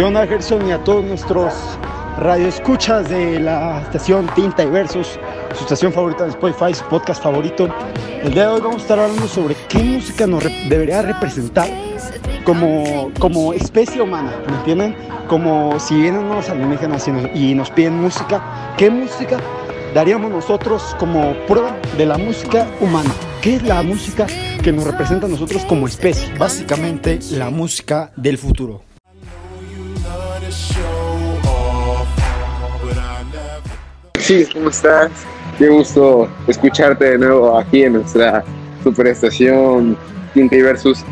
¿Qué onda Gerson y a todos nuestros radioescuchas de la estación Tinta y Versos, su estación favorita de Spotify, su podcast favorito? El día de hoy vamos a estar hablando sobre qué música nos debería representar como, como especie humana, ¿me entienden? Como si vienen unos alienígenas y nos, y nos piden música, ¿qué música daríamos nosotros como prueba de la música humana? ¿Qué es la música que nos representa a nosotros como especie? Básicamente la música del futuro. ¿Cómo estás? Qué gusto escucharte de nuevo aquí en nuestra superestación Tinta y Versus.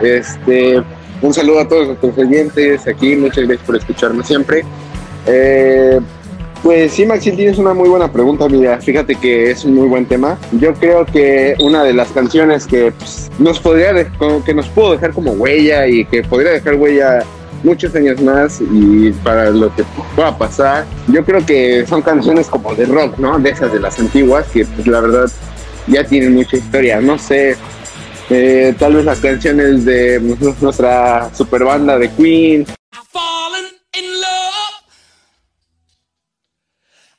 Este, un saludo a todos nuestros oyentes aquí, muchas gracias por escucharme siempre. Eh, pues sí, Maxil, tienes una muy buena pregunta, mira, fíjate que es un muy buen tema. Yo creo que una de las canciones que pues, nos podría, que nos pudo dejar como huella y que podría dejar huella muchos años más y para lo que pueda pasar, yo creo que son canciones como de rock, ¿no? De esas de las antiguas que pues la verdad ya tienen mucha historia, no sé, eh, tal vez las canciones de nuestra super banda de Queen.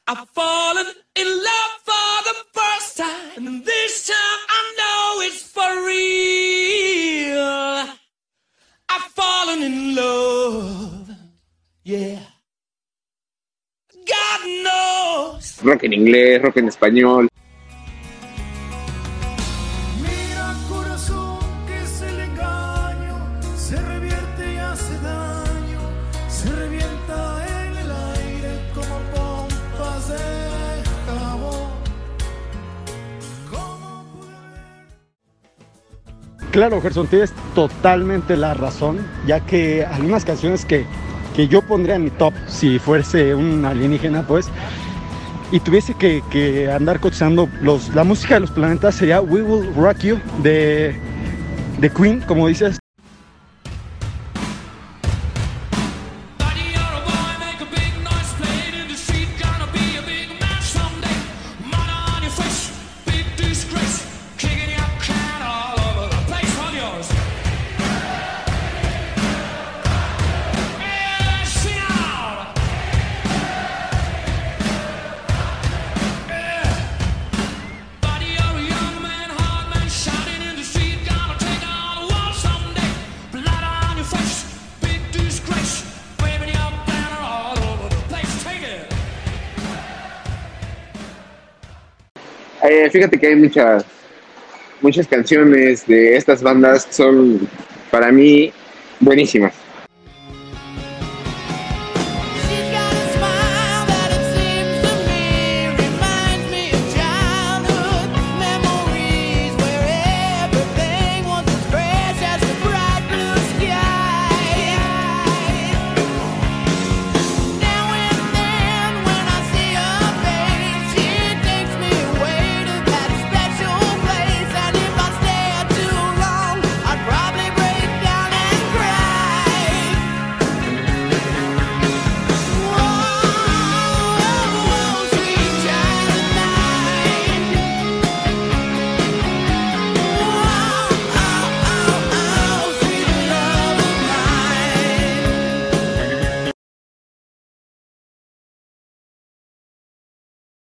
I've fallen in love for the first time, and this time I know it's for real. Rock en inglés, rock en español. Claro, Gerson, tienes totalmente la razón, ya que algunas canciones que, que yo pondría en mi top si fuese un alienígena, pues, y tuviese que, que andar cotizando los, la música de los planetas sería We Will Rock You de, de Queen, como dices, fíjate que hay muchas, muchas canciones de estas bandas que son para mí buenísimas.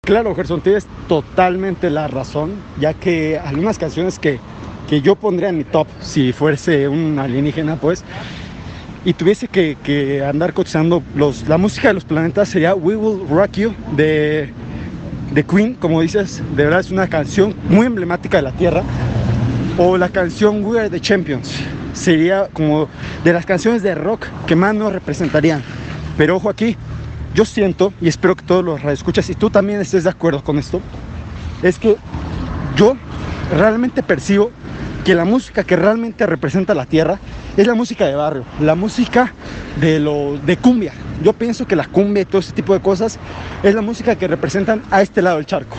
Claro, Gerson, tienes totalmente la razón, ya que algunas canciones que, que yo pondría en mi top si fuese un alienígena, pues, y tuviese que, que andar cotizando los, la música de los planetas sería We Will Rock You de, de Queen, como dices, de verdad es una canción muy emblemática de la Tierra, o la canción We Are the Champions, sería como de las canciones de rock que más nos representarían. Pero ojo aquí, yo siento, y espero que todos los radioescuchas y tú también estés de acuerdo con esto, es que yo realmente percibo que la música que realmente representa la tierra es la música de barrio, la música de, lo, de cumbia. Yo pienso que la cumbia y todo ese tipo de cosas es la música que representan a este lado del charco.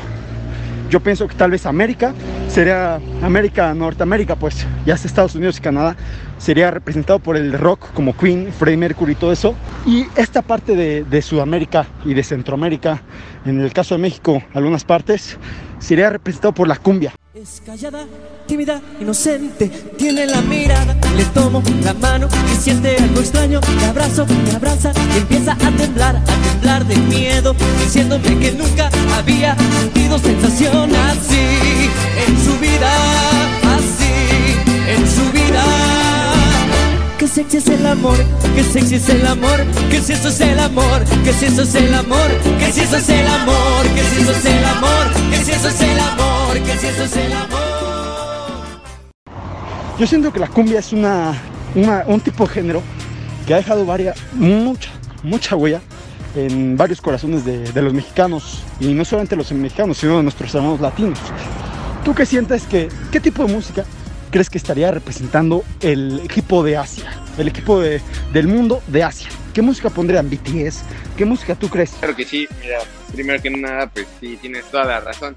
Yo pienso que tal vez América sería América, Norteamérica, pues ya sea Estados Unidos y Canadá, sería representado por el rock como Queen, Freddie Mercury y todo eso. Y esta parte de, de, Sudamérica y de Centroamérica, en el caso de México, algunas partes, sería representado por la cumbia. Es callada, tímida, inocente, tiene la mirada, le tomo la mano y siente algo extraño, me abrazo, me abraza y empieza a temblar, a temblar de miedo, diciéndome que nunca había sentido sensación es el amor, que sexy es el amor, que si eso es el amor, que si eso es el amor, que si eso es el amor, que si eso es el amor, que si eso es el amor, que si eso es el amor. Yo siento que la cumbia es una, una- un tipo de género que ha dejado varia, mucha, mucha huella en varios corazones de, de los mexicanos y no solamente los mexicanos, sino de nuestros hermanos latinos. ¿Tú qué sientes que, qué tipo de música crees que estaría representando el equipo de Asia, el equipo de- del mundo de Asia? ¿Qué música pondrían BTS? ¿Qué música tú crees? Claro que sí, mira, primero que nada, pues sí, tienes toda la razón.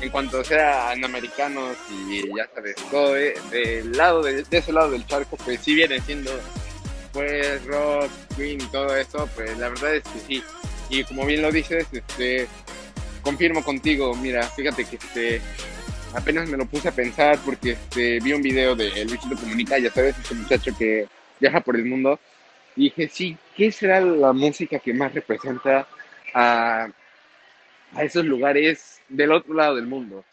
En cuanto sean americanos y ya sabes, todo de- del lado de, ese lado del charco, pues sí vienen siendo pues rock, Queen y todo eso, pues la verdad es que sí. Y como bien lo dices, este confirmo contigo, mira, fíjate que este apenas me lo puse a pensar porque este vi un video de Luisito Comunica, ya sabes, ese muchacho que viaja por el mundo. Y dije, sí, ¿qué será la música que más representa a, a esos lugares del otro lado del mundo?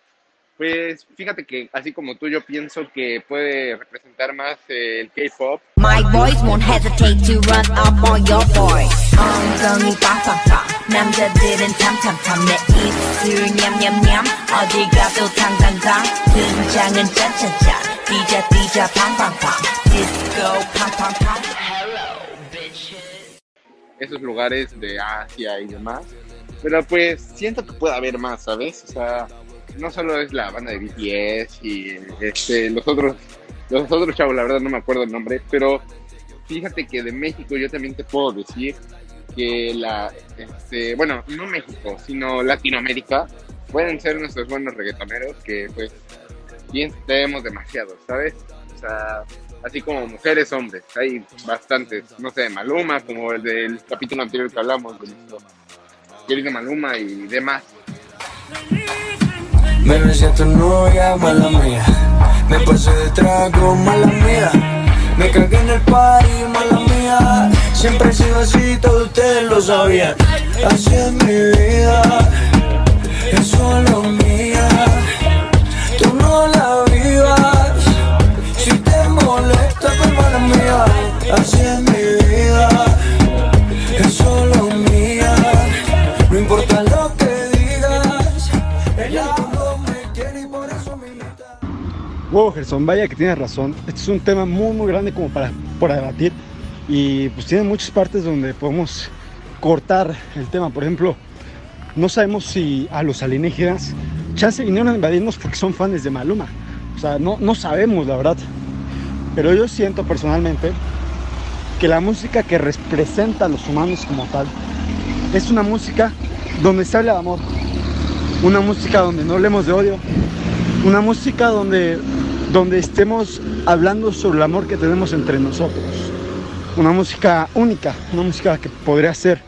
Pues fíjate que así como tú, yo pienso que puede representar más eh, el K-pop. My boys won't hesitate to run up on your boy. 엉덩이 빵빵빵 남자들은 탐탐탐 내 입술 냠냠냠 어디 가도 당당당 등장은 짜짜짜 뛰자 뛰자 팡팡팡 Esos lugares de Asia y demás. Pero pues siento que puede haber más, ¿sabes? O sea, no solo es la banda de BTS y este, los otros, los otros chavos, la verdad no me acuerdo el nombre, pero fíjate que de México yo también te puedo decir que la, este, bueno, no México, sino Latinoamérica, pueden ser nuestros buenos reggaetoneros que pues bien tenemos demasiado, ¿sabes? O sea, así como mujeres, hombres, hay bastantes, no sé, Maluma, como el del capítulo anterior que hablamos, de nuestro querido Maluma y demás. Me besé a tu novia, mala mía. Me pasé de trago, mala mía. Me cagué en el party, mala mía. Siempre he sido así, todos ustedes lo sabían. Así es mi vida, es solo mía. Así es mi vida, es solo mía. No importa lo que digas, ella no me quiere y por eso me imita. Wow, Gerson, vaya que tienes razón. Este es un tema muy, muy grande como para, para debatir. Y pues tiene muchas partes donde podemos cortar el tema. Por ejemplo, no sabemos si a los alienígenas chance vinieron a invadirnos porque son fans de Maluma. O sea, no, no sabemos, la verdad. Pero yo siento personalmente que la música que representa a los humanos como tal es una música donde se habla de amor. Una música donde no hablemos de odio. Una música donde, donde estemos hablando sobre el amor que tenemos entre nosotros. Una música única, una música que podría ser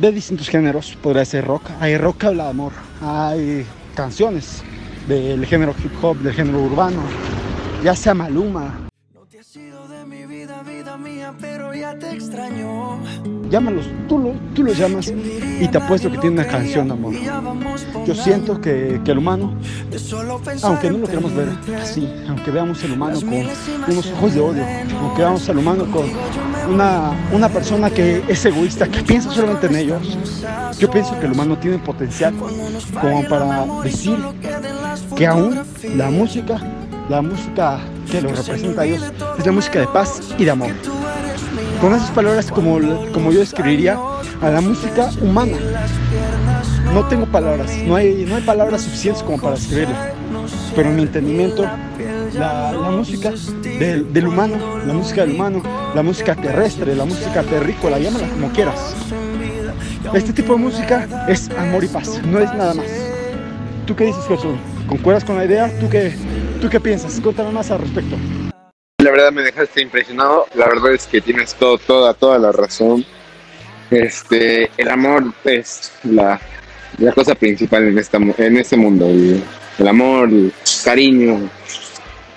de distintos géneros, podría ser rock. Hay rock que habla de amor, hay canciones del género hip hop, del género urbano, ya sea Maluma, pero ya te extraño. llámalos, tú, lo- tú los llamas y te apuesto que tiene una canción de amor. Yo siento que, que el humano, aunque no lo queramos ver así, aunque veamos el humano con unos ojos de odio, aunque veamos al humano con una, una persona que es egoísta, que piensa solamente en ellos, yo pienso que el humano tiene potencial como para decir que aún la música, la música que lo representa a ellos, es la música de paz y de amor. Con esas palabras como, como yo describiría a la música humana. No tengo palabras, no hay, no hay palabras suficientes como para describirla. Pero en mi entendimiento, la, la música del, del humano, la música del humano, la música terrestre, la música terrícola, llámala como quieras. Este tipo de música es amor y paz, no es nada más. ¿Tú qué dices, Jesús? ¿Concuerdas con la idea? ¿Tú qué, ¿Tú qué piensas? Cuéntame más al respecto. La verdad me dejaste impresionado. La verdad es que tienes todo, toda, toda la razón. Este, el amor es la, la cosa principal en, esta, en este mundo. El, amor, el cariño,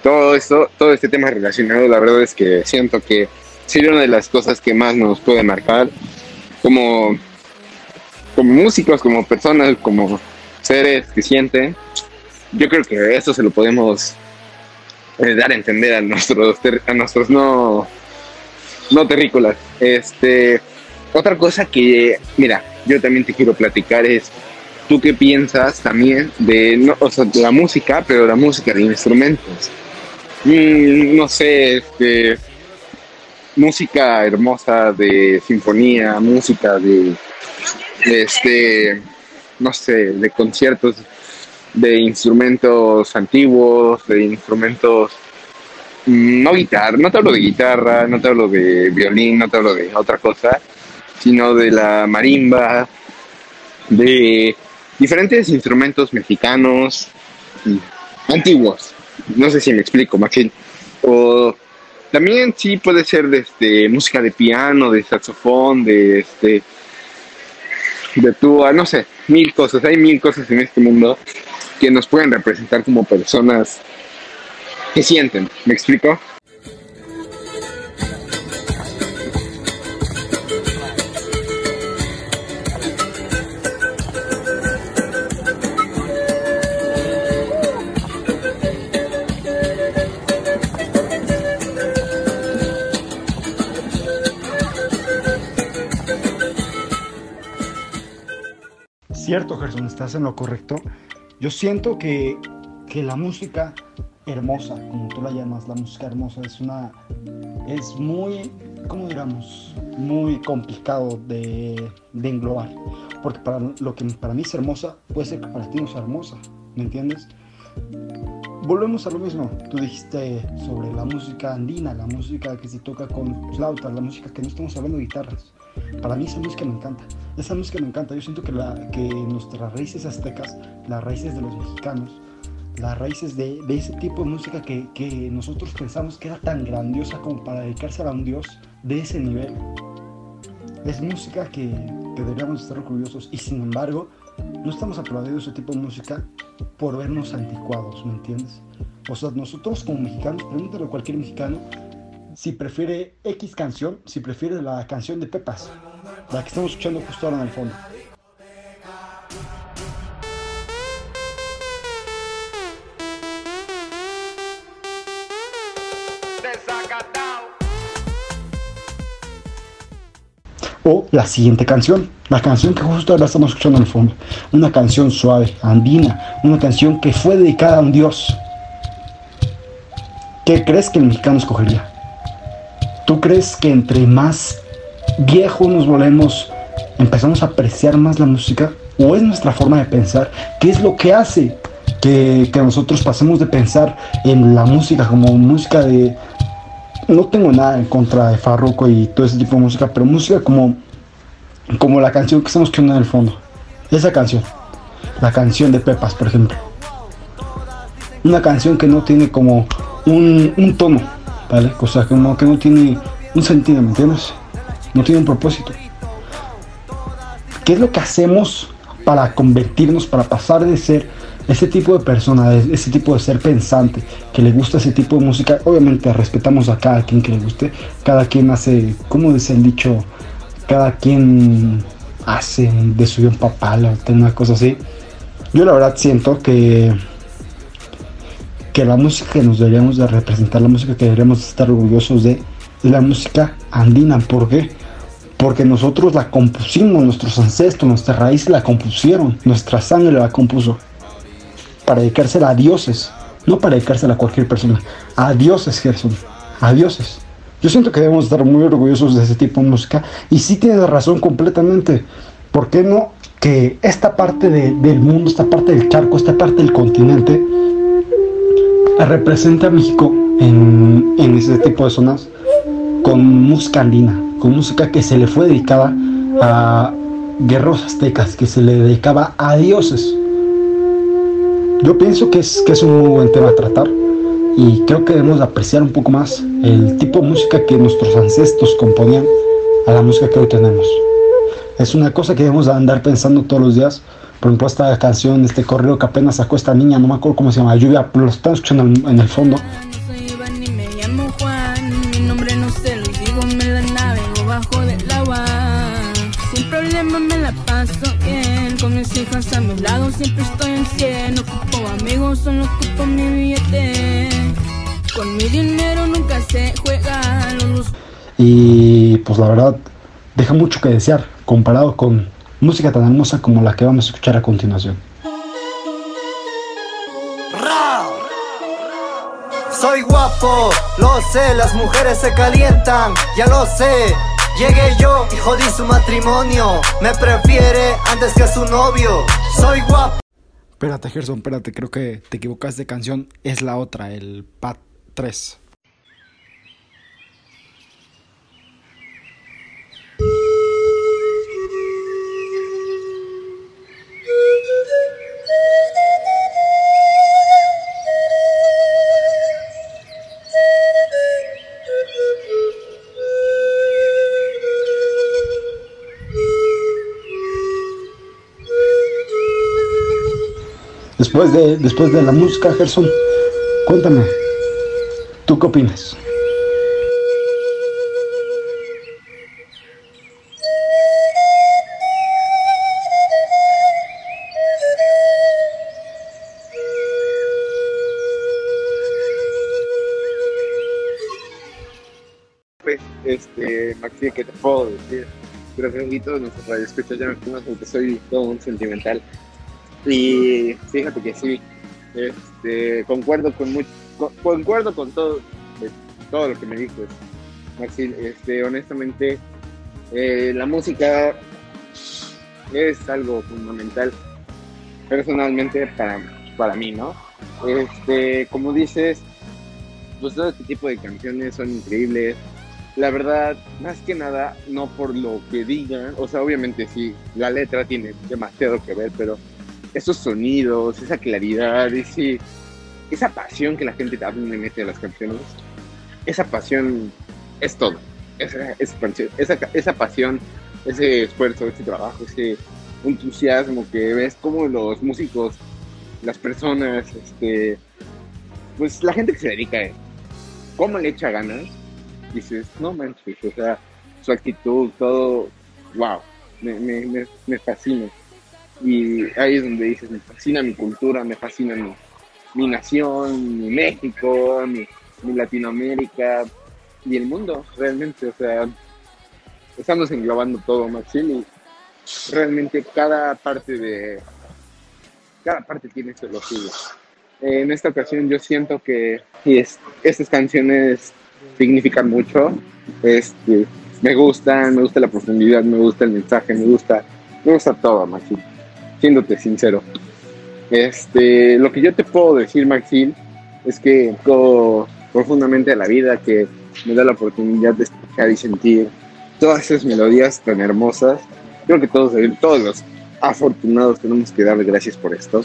todo esto, todo este tema relacionado, la verdad es que siento que sería una de las cosas que más nos puede marcar como, como músicos, como personas, como seres que sienten. Yo creo que eso se lo podemos eh, dar a entender a nuestros, a nuestros no, no terrícolas. Este, otra cosa que, mira, yo también te quiero platicar es, ¿tú qué piensas también de, no, o sea, de la música, pero la música de instrumentos? Mm, no sé, este, música hermosa de sinfonía, música de, este, no sé, de conciertos de instrumentos antiguos, de instrumentos mm, no guitarra, no te hablo de guitarra, no te hablo de violín, no te hablo de otra cosa, sino de la marimba, de diferentes instrumentos mexicanos antiguos. No sé si me explico, Maxine. O también sí puede ser de este, música de piano, de saxofón, de este de tuba, no sé, mil cosas. Hay mil cosas en este mundo que nos pueden representar como personas que sienten. ¿Me explico? Cierto, Gerson, estás en lo correcto. Yo siento que, que la música hermosa, como tú la llamas, la música hermosa es una es muy, ¿cómo digamos? Muy complicado de, de, englobar. Porque para lo que para mí es hermosa, puede ser que para ti no sea hermosa. ¿Me entiendes? Volvemos a lo mismo. Tú dijiste sobre la música andina, la música que se toca con flauta, la música que no estamos hablando de guitarras. Para mí esa música me encanta. Esa música me encanta. Yo siento que, la, que nuestras raíces aztecas, las raíces de los mexicanos, las raíces de, de ese tipo de música que, que, nosotros pensamos que era tan grandiosa como para dedicarse a un dios de ese nivel. Es música que, que deberíamos estar orgullosos y sin embargo no estamos aplaudiendo ese tipo de música por vernos anticuados, ¿me entiendes? O sea, nosotros como mexicanos, pregúntale a cualquier mexicano si prefiere X canción, si prefiere la canción de Pepas, la que estamos escuchando justo ahora en el fondo. O la siguiente canción, la canción que justo ahora estamos escuchando en el fondo. Una canción suave, andina, una canción que fue dedicada a un dios. ¿Qué crees que el mexicano escogería? ¿Tú crees que entre más viejos nos volvemos, empezamos a apreciar más la música? ¿O es nuestra forma de pensar? ¿Qué es lo que hace que, que nosotros pasemos de pensar en la música como música de... No tengo nada en contra de Farruko y todo ese tipo de música, pero música como, como la canción que estamos escuchando en el fondo. Esa canción. La canción de Pepas, por ejemplo. Una canción que no tiene como un, tono ¿vale? Que no, que no tiene un sentido, ¿me entiendes? No tiene un propósito. ¿Qué es lo que hacemos para convertirnos, para pasar de ser ese tipo de persona, ese tipo de ser pensante, que le gusta ese tipo de música? Obviamente respetamos a cada quien que le guste, cada quien hace, como dice el dicho, cada quien hace de suyo un papal o una cosa así. Yo la verdad siento que que la música que nos deberíamos de representar, la música que deberíamos estar orgullosos de, es la música andina. ¿Por qué? Porque nosotros la compusimos, nuestros ancestros, nuestra raíz la compusieron, nuestra sangre la compuso. Para dedicársela a dioses, no para dedicársela a cualquier persona, a dioses, Gerson, a dioses. Yo siento que debemos estar muy orgullosos de ese tipo de música y sí tienes razón completamente. ¿Por qué no que esta parte del mundo, esta parte del charco, esta parte del continente, representa a México en, ese tipo de zonas con música andina, con música que se le fue dedicada a guerreros aztecas, que se le dedicaba a dioses. Yo pienso que es, que es un muy buen tema a tratar y creo que debemos apreciar un poco más el tipo de música que nuestros ancestros componían a la música que hoy tenemos. es una cosa que debemos andar pensando todos los días. Por ejemplo, esta canción, este correo que apenas sacó esta niña, no me acuerdo cómo se llama, Lluvia, lo están escuchando en, el fondo. Siempre estoy en 100. No ocupo amigos, solo ocupo mi billete. Con mi dinero nunca se juega, los Y pues la verdad, deja mucho que desear comparado con música tan hermosa como la que vamos a escuchar a continuación. Soy guapo, lo sé, las mujeres se calientan, ya lo sé. Llegué yo y jodí su matrimonio, me prefiere antes que su novio. Soy guapo. Espérate, Gerson, espérate, creo que te equivocas de canción. Es la otra, el Pat 3. Después de, después de la música, Gerson, cuéntame, ¿tú qué opinas? Pues, este, Maxi, ¿qué te puedo decir? Creo que aquí todos nuestros radioescuchas ya me conocen porque soy todo un sentimental. Y fíjate que sí, este, concuerdo con mucho, con- concuerdo con todo, eh, todo lo que me dices, Maxi. Este, honestamente, eh, la música es algo fundamental personalmente para, para mí, ¿no? Este, como dices, pues todo este tipo de canciones son increíbles. La verdad, más que nada, no por lo que digan, o sea, obviamente sí, la letra tiene demasiado que ver, pero esos sonidos, esa claridad, ese, esa pasión que la gente también le mete a las canciones, esa pasión es todo. Esa, esa, esa pasión, ese esfuerzo, ese trabajo, ese entusiasmo que ves como los músicos, las personas, este, pues la gente que se dedica a esto, cómo le echa ganas, dices, no manches, o sea, su actitud, todo, wow, me, me, me, me fascina. Y ahí es donde dices, me fascina mi cultura, me fascina mi, mi nación, mi México, mi, mi Latinoamérica y el mundo, realmente, o sea, estamos englobando todo, Maxil, y realmente cada parte de, cada parte tiene su lo suyo. En esta ocasión yo siento que es- estas canciones significan mucho, este, me gustan, me gusta la profundidad, me gusta el mensaje, me gusta, me gusta todo, Maxil, siéndote sincero. Este, lo que yo te puedo decir, Maxil, es que go profundamente a la vida, que me da la oportunidad de escuchar y sentir todas esas melodías tan hermosas. Creo que todos, todos los afortunados tenemos que darle gracias por esto.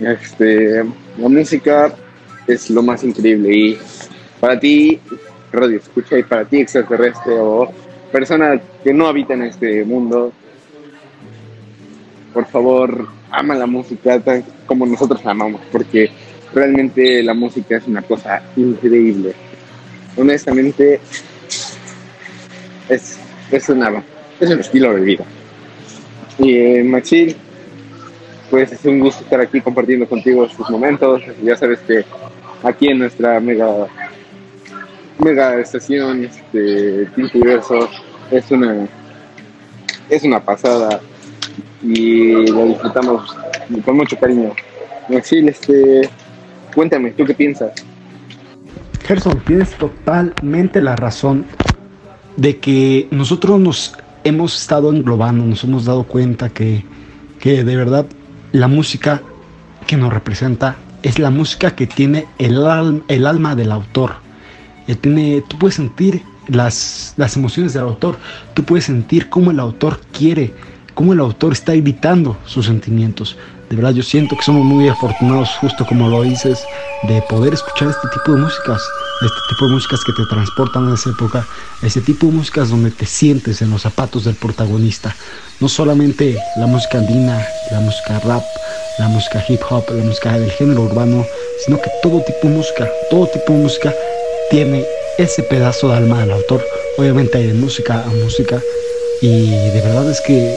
Este, la música es lo más increíble y para ti, radio escucha, y para ti, extraterrestre o persona que no habita en este mundo, por favor, ama la música tan como nosotros la amamos, porque realmente la música es una cosa increíble. Honestamente, es, es, una, es un estilo de vida. Y eh, Maxil, pues es un gusto estar aquí compartiendo contigo estos momentos. Ya sabes que aquí en nuestra mega mega estación este Tinto Universo es una es una pasada y lo disfrutamos con mucho cariño. Maxil, este cuéntame, ¿tú qué piensas? Gerson, tienes totalmente la razón de que nosotros nos hemos estado englobando, nos hemos dado cuenta que, que de verdad la música que nos representa es la música que tiene el, al- el alma del autor. Eh, tiene, tú puedes sentir las, las emociones del autor, tú puedes sentir cómo el autor quiere, cómo el autor está evitando sus sentimientos. De verdad, yo siento que somos muy afortunados, justo como lo dices, de poder escuchar este tipo de músicas, este tipo de músicas que te transportan a esa época, ese tipo de músicas donde te sientes en los zapatos del protagonista. No solamente la música andina, la música rap, la música hip hop, la música del género urbano, sino que todo tipo de música, todo tipo de música tiene ese pedazo de alma del autor. Obviamente hay de música a música y de verdad es que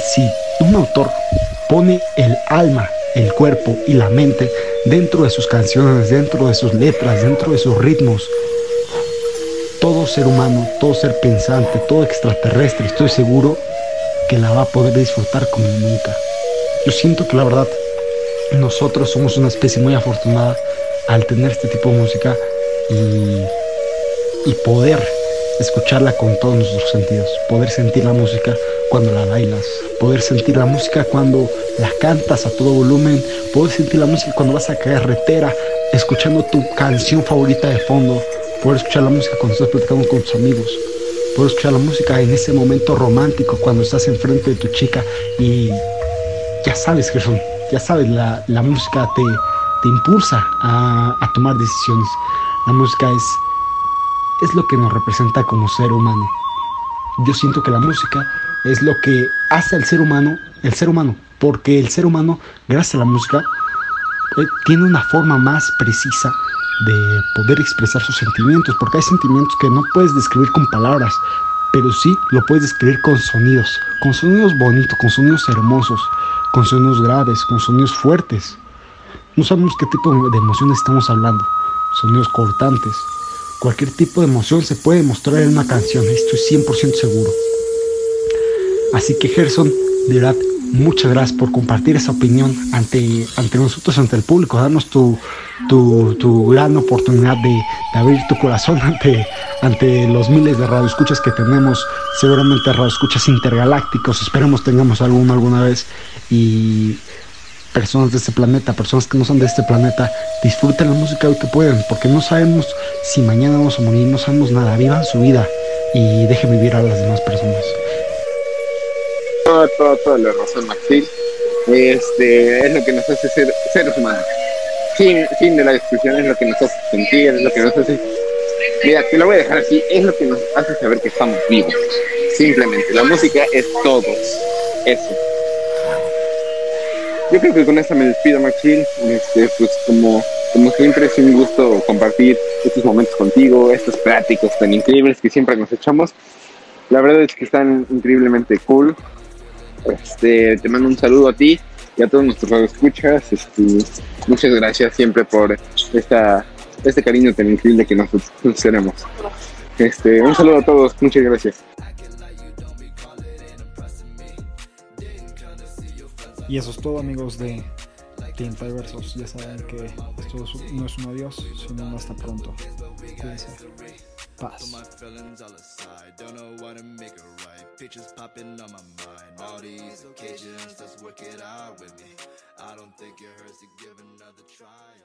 si un autor pone el alma, el cuerpo y la mente dentro de sus canciones, dentro de sus letras, dentro de sus ritmos, todo ser humano, todo ser pensante, todo extraterrestre, estoy seguro que la va a poder disfrutar como nunca. Yo siento que la verdad, nosotros somos una especie muy afortunada al tener este tipo de música y, y poder escucharla con todos nuestros sentidos, poder sentir la música cuando la bailas, poder sentir la música cuando la cantas a todo volumen, poder sentir la música cuando vas a carretera, escuchando tu canción favorita de fondo, poder escuchar la música cuando estás platicando con tus amigos, poder escuchar la música en ese momento romántico cuando estás enfrente de tu chica y ya sabes, Gerson, ya sabes, la, la música te, te impulsa a, a tomar decisiones. La música es es lo que nos representa como ser humano. Yo siento que la música es lo que hace al ser humano el ser humano, porque el ser humano, gracias a la música, eh, tiene una forma más precisa de poder expresar sus sentimientos, porque hay sentimientos que no puedes describir con palabras, pero sí lo puedes describir con sonidos, con sonidos bonitos, con sonidos hermosos, con sonidos graves, con sonidos fuertes. No sabemos qué tipo de emociones estamos hablando, sonidos cortantes, Cualquier tipo de emoción se puede mostrar en una canción, estoy 100% seguro. Así que Gerson, de verdad, muchas gracias por compartir esa opinión ante, ante nosotros, ante el público, darnos tu, tu, gran oportunidad de, abrir tu corazón ante, ante los miles de radioescuchas que tenemos, seguramente radioescuchas intergalácticos, esperemos tengamos alguno alguna vez y personas de este planeta, personas que no son de este planeta, disfruten la música hoy que pueden, porque no sabemos si mañana vamos a morir, no sabemos nada, vivan su vida y dejen vivir a las demás personas. Toda, toda, toda la razón, Maxil. Este, es lo que nos hace ser seres humanos. Fin, fin de la discusión, es lo que nos hace sentir, es lo que nos hace... Mira, te lo voy a dejar así, es lo que nos hace saber que estamos vivos. Simplemente, la música es todo. Eso yo creo que con esta me despido, Maxil. Este, pues como, como siempre es un gusto compartir estos momentos contigo, estos pláticos tan increíbles que siempre nos echamos. La verdad es que están increíblemente cool. Este, te mando un saludo a ti y a todos nuestros escuchas. Este, muchas gracias siempre por esta, este cariño tan increíble que nos tenemos. Este, un saludo a todos, muchas gracias. Y eso es todo amigos de Tinta y Versos. Ya saben que esto no es un adiós, sino hasta pronto. Cuídense. Paz. Pictures popping on my mind. All these occasions, let's work it out with me. I don't think it hurts to give another try it.